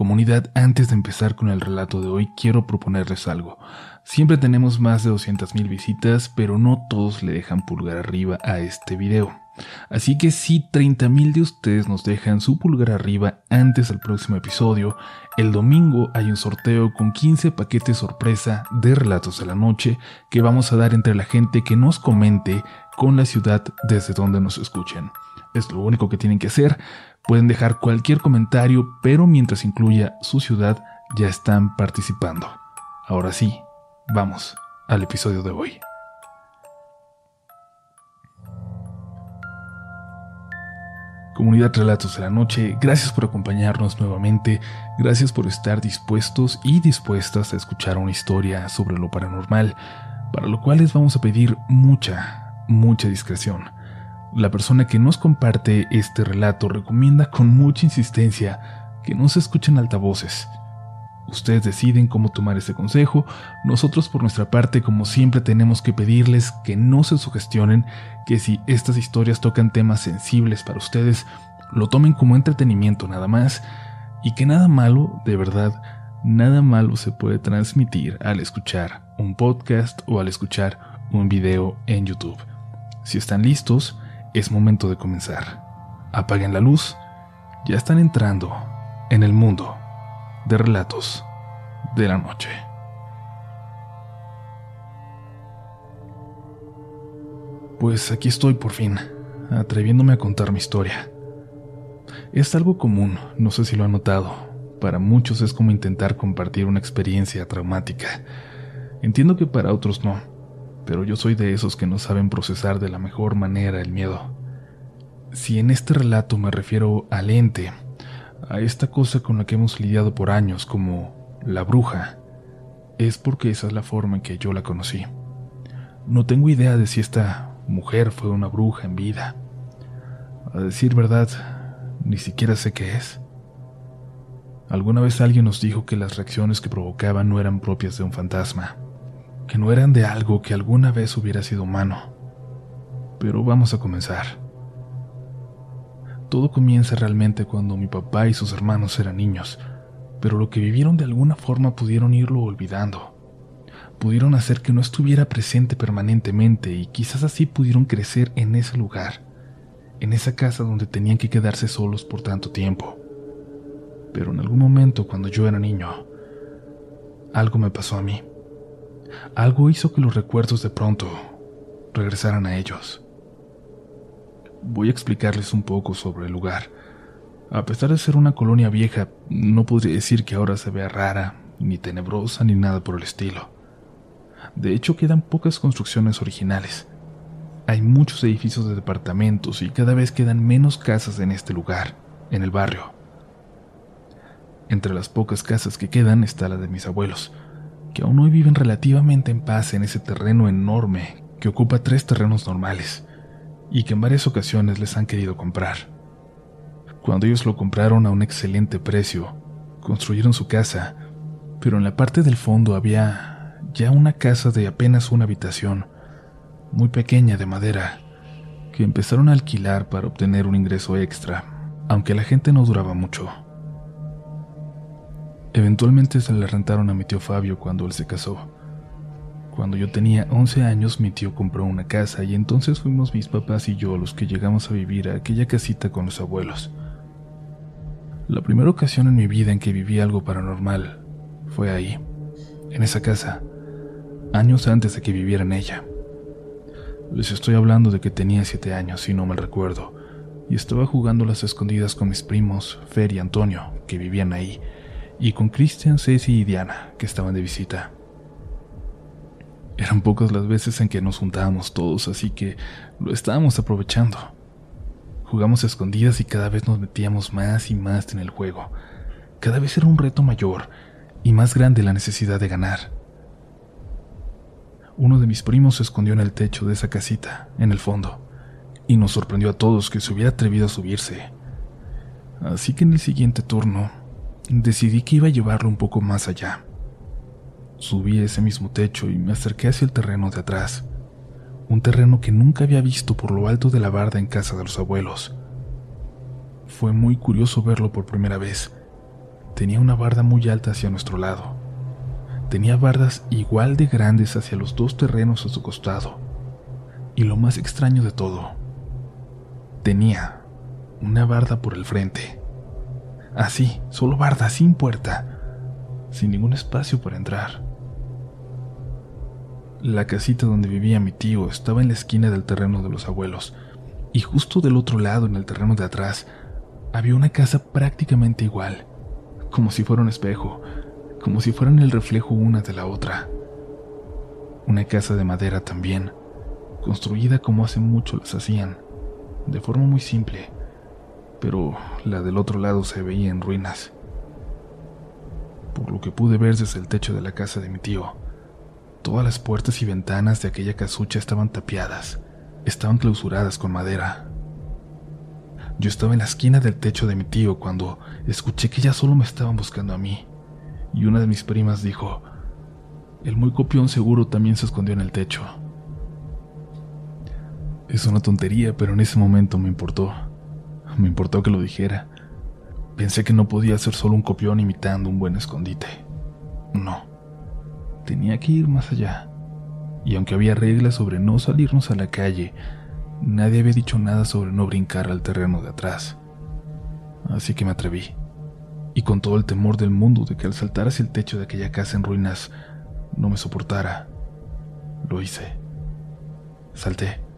Comunidad, antes de empezar con el relato de hoy, quiero proponerles algo. Siempre tenemos más de 200.000 visitas, pero no todos le dejan pulgar arriba a este video. Así que si 30.000 de ustedes nos dejan su pulgar arriba antes del próximo episodio, el domingo hay un sorteo con 15 paquetes sorpresa de relatos de la noche que vamos a dar entre la gente que nos comente con la ciudad desde donde nos escuchen. Es lo único que tienen que hacer. Pueden dejar cualquier comentario, pero mientras incluya su ciudad, ya están participando. Ahora sí, vamos al episodio de hoy. Comunidad Relatos de la Noche, gracias por acompañarnos nuevamente, gracias por estar dispuestos y dispuestas a escuchar una historia sobre lo paranormal, para lo cual les vamos a pedir mucha, mucha discreción. La persona que nos comparte este relato recomienda con mucha insistencia que no se escuchen altavoces. Ustedes deciden cómo tomar ese consejo, nosotros por nuestra parte como siempre tenemos que pedirles que no se sugestionen que si estas historias tocan temas sensibles para ustedes, lo tomen como entretenimiento nada más y que nada malo, de verdad, nada malo se puede transmitir al escuchar un podcast o al escuchar un video en YouTube. Si están listos, es momento de comenzar. Apaguen la luz, ya están entrando en el mundo de relatos de la noche. Pues aquí estoy por fin, atreviéndome a contar mi historia. Es algo común, no sé si lo han notado. Para muchos es como intentar compartir una experiencia traumática. Entiendo que para otros no, pero yo soy de esos que no saben procesar de la mejor manera el miedo. Si en este relato me refiero al ente, a esta cosa con la que hemos lidiado por años como la bruja, es porque esa es la forma en que yo la conocí. No tengo idea de si esta mujer fue una bruja en vida. A decir verdad, ni siquiera sé qué es. Alguna vez alguien nos dijo que las reacciones que provocaba no eran propias de un fantasma, que no eran de algo que alguna vez hubiera sido humano. Pero vamos a comenzar. Todo comienza realmente cuando mi papá y sus hermanos eran niños, pero lo que vivieron de alguna forma pudieron irlo olvidando pudieron hacer que no estuviera presente permanentemente y quizás así pudieron crecer en ese lugar, en esa casa donde tenían que quedarse solos por tanto tiempo. Pero en algún momento cuando yo era niño, algo me pasó a mí. Algo hizo que los recuerdos de pronto regresaran a ellos. Voy a explicarles un poco sobre el lugar. A pesar de ser una colonia vieja, no podría decir que ahora se vea rara, ni tenebrosa, ni nada por el estilo. De hecho, quedan pocas construcciones originales. Hay muchos edificios de departamentos y cada vez quedan menos casas en este lugar, en el barrio. Entre las pocas casas que quedan está la de mis abuelos, que aún hoy viven relativamente en paz en ese terreno enorme que ocupa tres terrenos normales y que en varias ocasiones les han querido comprar. Cuando ellos lo compraron a un excelente precio, construyeron su casa, pero en la parte del fondo había ya una casa de apenas una habitación, muy pequeña de madera, que empezaron a alquilar para obtener un ingreso extra, aunque la gente no duraba mucho. Eventualmente se le rentaron a mi tío Fabio cuando él se casó. Cuando yo tenía 11 años mi tío compró una casa y entonces fuimos mis papás y yo los que llegamos a vivir a aquella casita con los abuelos. La primera ocasión en mi vida en que viví algo paranormal fue ahí, en esa casa años antes de que viviera en ella. Les estoy hablando de que tenía siete años, si no me recuerdo, y estaba jugando las escondidas con mis primos, Fer y Antonio, que vivían ahí, y con Christian, Ceci y Diana, que estaban de visita. Eran pocas las veces en que nos juntábamos todos, así que lo estábamos aprovechando. Jugamos a escondidas y cada vez nos metíamos más y más en el juego. Cada vez era un reto mayor y más grande la necesidad de ganar uno de mis primos se escondió en el techo de esa casita, en el fondo, y nos sorprendió a todos que se hubiera atrevido a subirse. Así que en el siguiente turno, decidí que iba a llevarlo un poco más allá. Subí ese mismo techo y me acerqué hacia el terreno de atrás, un terreno que nunca había visto por lo alto de la barda en casa de los abuelos. Fue muy curioso verlo por primera vez. tenía una barda muy alta hacia nuestro lado. Tenía bardas igual de grandes hacia los dos terrenos a su costado. Y lo más extraño de todo, tenía una barda por el frente. Así, solo barda, sin puerta, sin ningún espacio para entrar. La casita donde vivía mi tío estaba en la esquina del terreno de los abuelos, y justo del otro lado, en el terreno de atrás, había una casa prácticamente igual, como si fuera un espejo, como si fueran el reflejo una de la otra. Una casa de madera también, construida como hace mucho las hacían, de forma muy simple, pero la del otro lado se veía en ruinas. Por lo que pude ver desde el techo de la casa de mi tío, todas las puertas y ventanas de aquella casucha estaban tapiadas, estaban clausuradas con madera. Yo estaba en la esquina del techo de mi tío cuando escuché que ya solo me estaban buscando a mí, y una de mis primas dijo, el muy copión seguro también se escondió en el techo. Es una tontería, pero en ese momento me importó. Me importó que lo dijera. Pensé que no podía ser solo un copión imitando un buen escondite. No. Tenía que ir más allá. Y aunque había reglas sobre no salirnos a la calle, nadie había dicho nada sobre no brincar al terreno de atrás. Así que me atreví. Y con todo el temor del mundo de que al saltar hacia el techo de aquella casa en ruinas no me soportara, lo hice. Salté.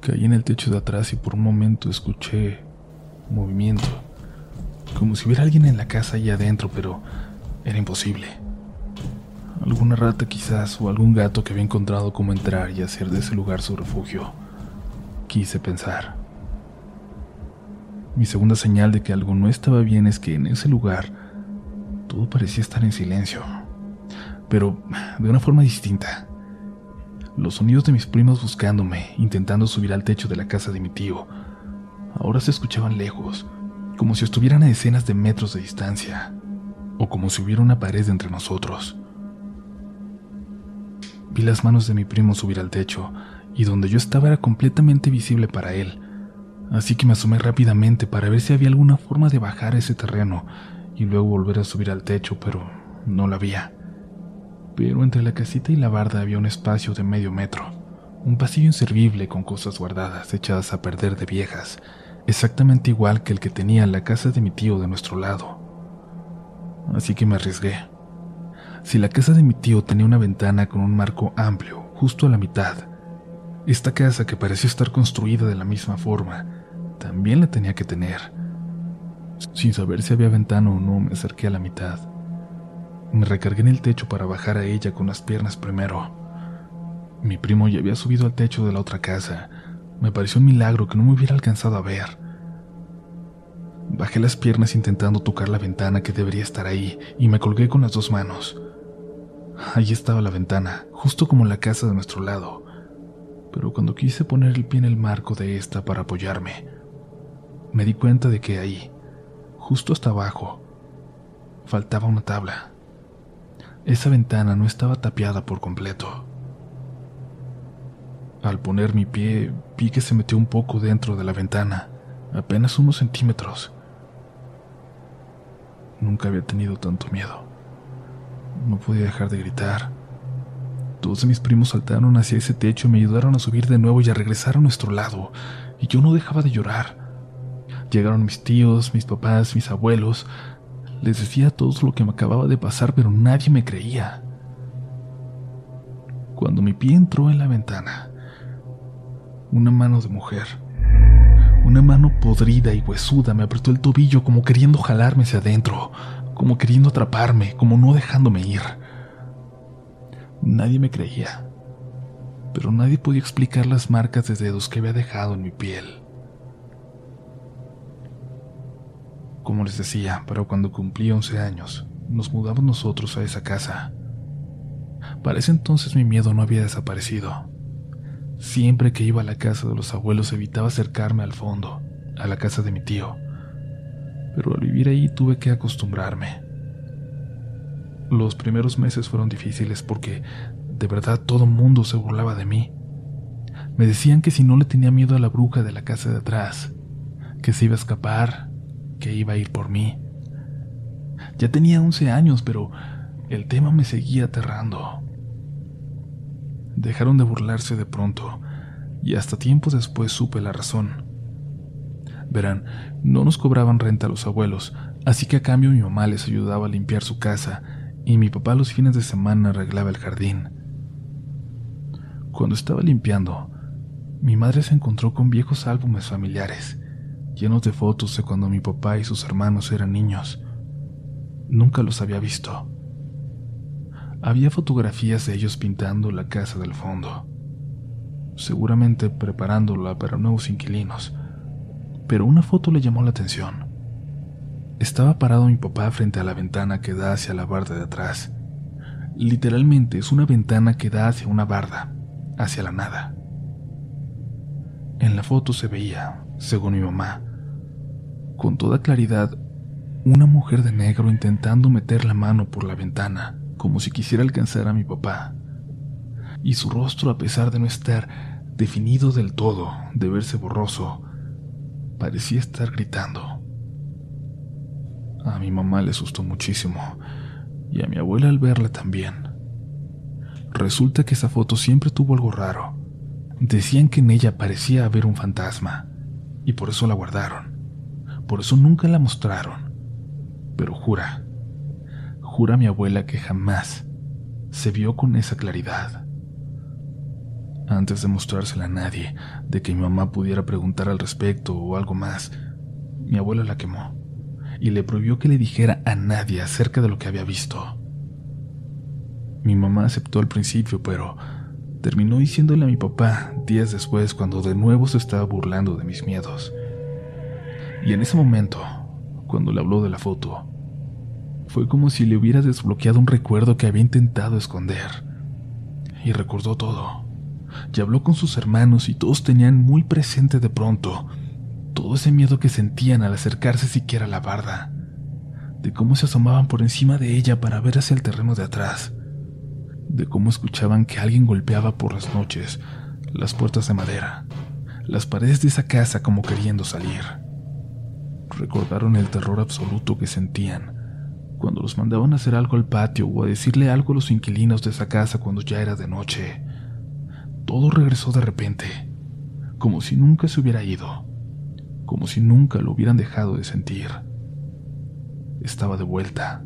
Caí en el techo de atrás y por un momento escuché movimiento, como si hubiera alguien en la casa allá adentro, pero era imposible. Alguna rata quizás o algún gato que había encontrado cómo entrar y hacer de ese lugar su refugio. Quise pensar. Mi segunda señal de que algo no estaba bien es que en ese lugar todo parecía estar en silencio, pero de una forma distinta. Los sonidos de mis primos buscándome, intentando subir al techo de la casa de mi tío, ahora se escuchaban lejos, como si estuvieran a decenas de metros de distancia, o como si hubiera una pared entre nosotros. Vi las manos de mi primo subir al techo, y donde yo estaba era completamente visible para él, así que me asomé rápidamente para ver si había alguna forma de bajar ese terreno y luego volver a subir al techo, pero no la había pero entre la casita y la barda había un espacio de medio metro, un pasillo inservible con cosas guardadas echadas a perder de viejas, exactamente igual que el que tenía la casa de mi tío de nuestro lado. Así que me arriesgué. Si la casa de mi tío tenía una ventana con un marco amplio, justo a la mitad, esta casa que parecía estar construida de la misma forma, también la tenía que tener. Sin saber si había ventana o no, me acerqué a la mitad. Me recargué en el techo para bajar a ella con las piernas primero. Mi primo ya había subido al techo de la otra casa. Me pareció un milagro que no me hubiera alcanzado a ver. Bajé las piernas intentando tocar la ventana que debería estar ahí y me colgué con las dos manos. Allí estaba la ventana, justo como la casa de nuestro lado. Pero cuando quise poner el pie en el marco de esta para apoyarme, me di cuenta de que ahí, justo hasta abajo, faltaba una tabla. Esa ventana no estaba tapiada por completo. Al poner mi pie, vi que se metió un poco dentro de la ventana, apenas unos centímetros. Nunca había tenido tanto miedo. No podía dejar de gritar. Todos mis primos saltaron hacia ese techo y me ayudaron a subir de nuevo y a regresar a nuestro lado, y yo no dejaba de llorar. Llegaron mis tíos, mis papás, mis abuelos, les decía todo lo que me acababa de pasar, pero nadie me creía. Cuando mi pie entró en la ventana, una mano de mujer, una mano podrida y huesuda me apretó el tobillo como queriendo jalarme hacia adentro, como queriendo atraparme, como no dejándome ir. Nadie me creía, pero nadie podía explicar las marcas de dedos que había dejado en mi piel. Como les decía, pero cuando cumplí 11 años, nos mudamos nosotros a esa casa. Para ese entonces mi miedo no había desaparecido. Siempre que iba a la casa de los abuelos evitaba acercarme al fondo, a la casa de mi tío. Pero al vivir ahí tuve que acostumbrarme. Los primeros meses fueron difíciles porque de verdad todo mundo se burlaba de mí. Me decían que si no le tenía miedo a la bruja de la casa de atrás, que se iba a escapar, que iba a ir por mí. Ya tenía 11 años, pero el tema me seguía aterrando. Dejaron de burlarse de pronto, y hasta tiempo después supe la razón. Verán, no nos cobraban renta a los abuelos, así que a cambio mi mamá les ayudaba a limpiar su casa y mi papá los fines de semana arreglaba el jardín. Cuando estaba limpiando, mi madre se encontró con viejos álbumes familiares, llenos de fotos de cuando mi papá y sus hermanos eran niños. Nunca los había visto. Había fotografías de ellos pintando la casa del fondo, seguramente preparándola para nuevos inquilinos, pero una foto le llamó la atención. Estaba parado mi papá frente a la ventana que da hacia la barda de atrás. Literalmente es una ventana que da hacia una barda, hacia la nada. En la foto se veía, según mi mamá, con toda claridad, una mujer de negro intentando meter la mano por la ventana como si quisiera alcanzar a mi papá. Y su rostro, a pesar de no estar definido del todo, de verse borroso, parecía estar gritando. A mi mamá le asustó muchísimo, y a mi abuela al verla también. Resulta que esa foto siempre tuvo algo raro. Decían que en ella parecía haber un fantasma, y por eso la guardaron. Por eso nunca la mostraron. Pero jura, Jura mi abuela que jamás se vio con esa claridad. Antes de mostrársela a nadie, de que mi mamá pudiera preguntar al respecto o algo más, mi abuela la quemó y le prohibió que le dijera a nadie acerca de lo que había visto. Mi mamá aceptó al principio, pero terminó diciéndole a mi papá días después cuando de nuevo se estaba burlando de mis miedos. Y en ese momento, cuando le habló de la foto, fue como si le hubiera desbloqueado un recuerdo que había intentado esconder. Y recordó todo. Y habló con sus hermanos y todos tenían muy presente de pronto todo ese miedo que sentían al acercarse siquiera a la barda, de cómo se asomaban por encima de ella para ver hacia el terreno de atrás, de cómo escuchaban que alguien golpeaba por las noches las puertas de madera, las paredes de esa casa como queriendo salir. Recordaron el terror absoluto que sentían cuando los mandaban a hacer algo al patio o a decirle algo a los inquilinos de esa casa cuando ya era de noche. Todo regresó de repente, como si nunca se hubiera ido, como si nunca lo hubieran dejado de sentir. Estaba de vuelta.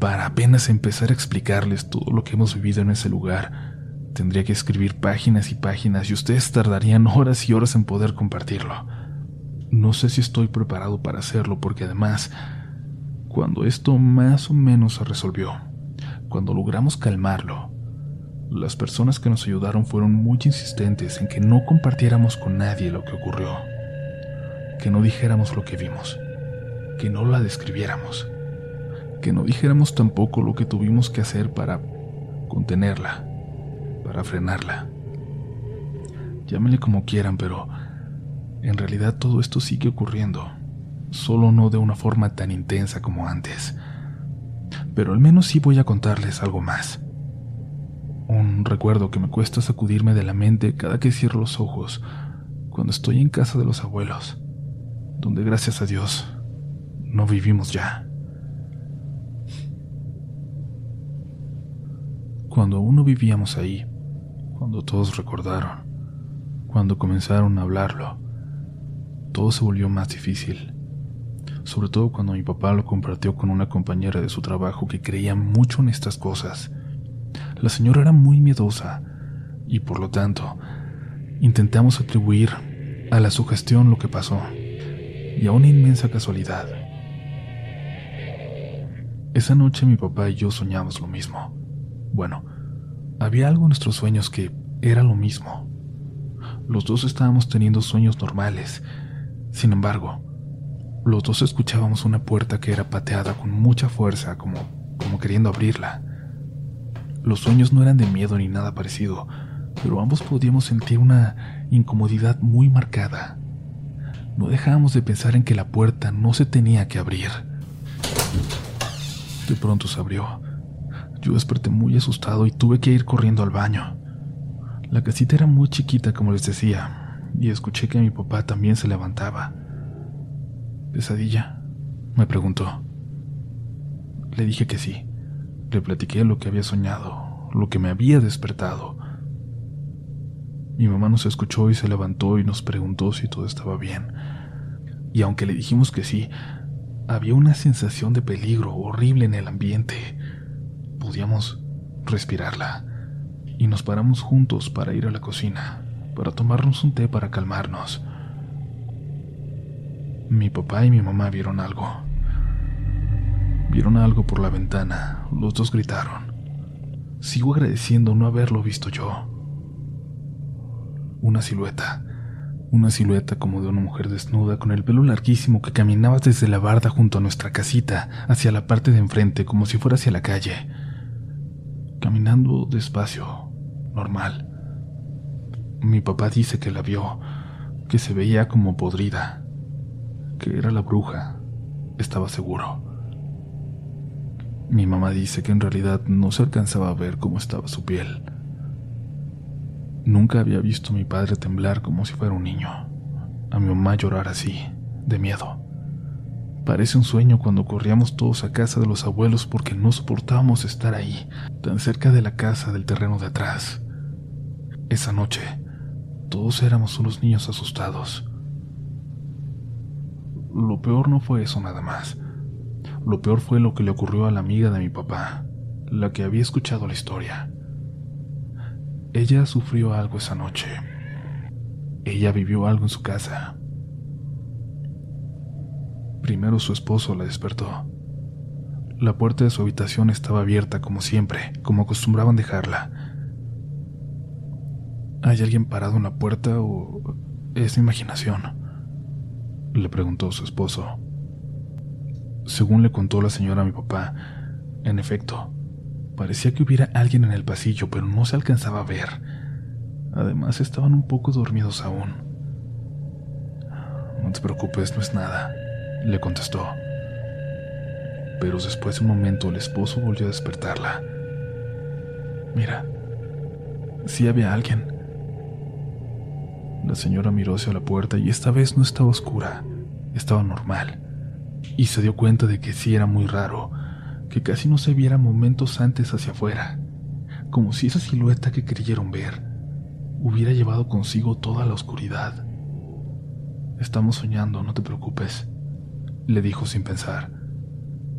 Para apenas empezar a explicarles todo lo que hemos vivido en ese lugar, tendría que escribir páginas y páginas y ustedes tardarían horas y horas en poder compartirlo. No sé si estoy preparado para hacerlo porque además cuando esto más o menos se resolvió, cuando logramos calmarlo, las personas que nos ayudaron fueron muy insistentes en que no compartiéramos con nadie lo que ocurrió, que no dijéramos lo que vimos, que no la describiéramos, que no dijéramos tampoco lo que tuvimos que hacer para contenerla, para frenarla. Llámenle como quieran, pero en realidad todo esto sigue ocurriendo solo no de una forma tan intensa como antes. Pero al menos sí voy a contarles algo más. Un recuerdo que me cuesta sacudirme de la mente cada que cierro los ojos cuando estoy en casa de los abuelos, donde gracias a Dios no vivimos ya. Cuando aún no vivíamos ahí, cuando todos recordaron, cuando comenzaron a hablarlo, todo se volvió más difícil sobre todo cuando mi papá lo compartió con una compañera de su trabajo que creía mucho en estas cosas. La señora era muy miedosa y por lo tanto intentamos atribuir a la sugestión lo que pasó y a una inmensa casualidad. Esa noche mi papá y yo soñamos lo mismo. Bueno, había algo en nuestros sueños que era lo mismo. Los dos estábamos teniendo sueños normales. Sin embargo, los dos escuchábamos una puerta que era pateada con mucha fuerza, como, como queriendo abrirla. Los sueños no eran de miedo ni nada parecido, pero ambos podíamos sentir una incomodidad muy marcada. No dejábamos de pensar en que la puerta no se tenía que abrir. De pronto se abrió. Yo desperté muy asustado y tuve que ir corriendo al baño. La casita era muy chiquita, como les decía, y escuché que mi papá también se levantaba. ¿Pesadilla? me preguntó. Le dije que sí. Le platiqué lo que había soñado, lo que me había despertado. Mi mamá nos escuchó y se levantó y nos preguntó si todo estaba bien. Y aunque le dijimos que sí, había una sensación de peligro horrible en el ambiente. Podíamos respirarla. Y nos paramos juntos para ir a la cocina, para tomarnos un té para calmarnos. Mi papá y mi mamá vieron algo. Vieron algo por la ventana. Los dos gritaron. Sigo agradeciendo no haberlo visto yo. Una silueta. Una silueta como de una mujer desnuda con el pelo larguísimo que caminaba desde la barda junto a nuestra casita hacia la parte de enfrente como si fuera hacia la calle. Caminando despacio, normal. Mi papá dice que la vio, que se veía como podrida, que era la bruja, estaba seguro. Mi mamá dice que en realidad no se alcanzaba a ver cómo estaba su piel. Nunca había visto a mi padre temblar como si fuera un niño, a mi mamá llorar así, de miedo. Parece un sueño cuando corríamos todos a casa de los abuelos porque no soportábamos estar ahí, tan cerca de la casa del terreno de atrás. Esa noche, todos éramos unos niños asustados. Lo peor no fue eso nada más. Lo peor fue lo que le ocurrió a la amiga de mi papá, la que había escuchado la historia. Ella sufrió algo esa noche. Ella vivió algo en su casa. Primero su esposo la despertó. La puerta de su habitación estaba abierta como siempre, como acostumbraban dejarla. ¿Hay alguien parado en la puerta o es imaginación? le preguntó su esposo. Según le contó la señora a mi papá, en efecto, parecía que hubiera alguien en el pasillo, pero no se alcanzaba a ver. Además, estaban un poco dormidos aún. No te preocupes, no es nada, le contestó. Pero después de un momento el esposo volvió a despertarla. Mira, sí había alguien. La señora miró hacia la puerta y esta vez no estaba oscura, estaba normal. Y se dio cuenta de que sí era muy raro, que casi no se viera momentos antes hacia afuera, como si esa silueta que creyeron ver hubiera llevado consigo toda la oscuridad. Estamos soñando, no te preocupes, le dijo sin pensar.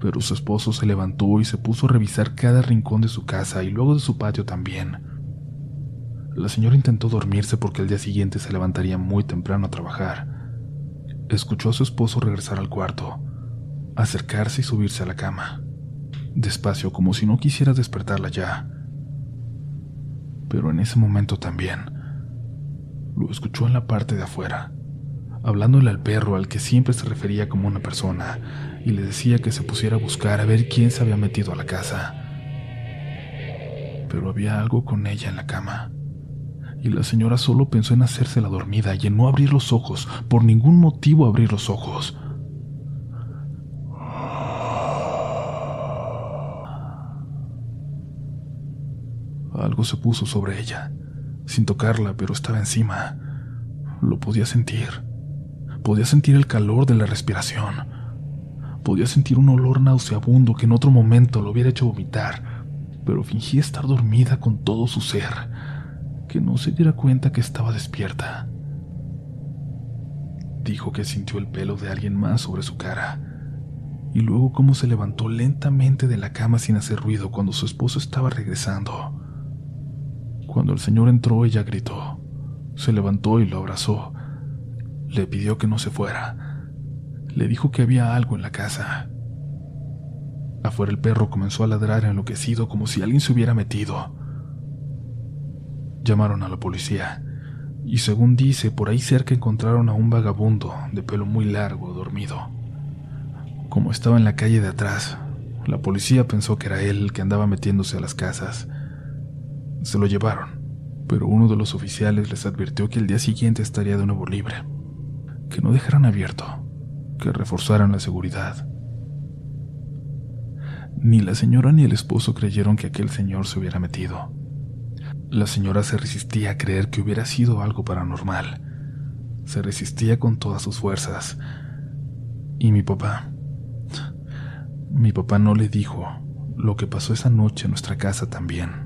Pero su esposo se levantó y se puso a revisar cada rincón de su casa y luego de su patio también. La señora intentó dormirse porque el día siguiente se levantaría muy temprano a trabajar. Escuchó a su esposo regresar al cuarto, acercarse y subirse a la cama, despacio como si no quisiera despertarla ya. Pero en ese momento también lo escuchó en la parte de afuera, hablándole al perro al que siempre se refería como una persona, y le decía que se pusiera a buscar a ver quién se había metido a la casa. Pero había algo con ella en la cama y la señora solo pensó en hacerse la dormida y en no abrir los ojos, por ningún motivo abrir los ojos. Algo se puso sobre ella, sin tocarla, pero estaba encima. Lo podía sentir. Podía sentir el calor de la respiración. Podía sentir un olor nauseabundo que en otro momento lo hubiera hecho vomitar, pero fingía estar dormida con todo su ser que no se diera cuenta que estaba despierta. Dijo que sintió el pelo de alguien más sobre su cara, y luego cómo se levantó lentamente de la cama sin hacer ruido cuando su esposo estaba regresando. Cuando el señor entró, ella gritó, se levantó y lo abrazó. Le pidió que no se fuera. Le dijo que había algo en la casa. Afuera el perro comenzó a ladrar enloquecido como si alguien se hubiera metido. Llamaron a la policía y según dice, por ahí cerca encontraron a un vagabundo de pelo muy largo, dormido. Como estaba en la calle de atrás, la policía pensó que era él el que andaba metiéndose a las casas. Se lo llevaron, pero uno de los oficiales les advirtió que el día siguiente estaría de nuevo libre, que no dejaran abierto, que reforzaran la seguridad. Ni la señora ni el esposo creyeron que aquel señor se hubiera metido. La señora se resistía a creer que hubiera sido algo paranormal. Se resistía con todas sus fuerzas. Y mi papá. Mi papá no le dijo lo que pasó esa noche en nuestra casa también.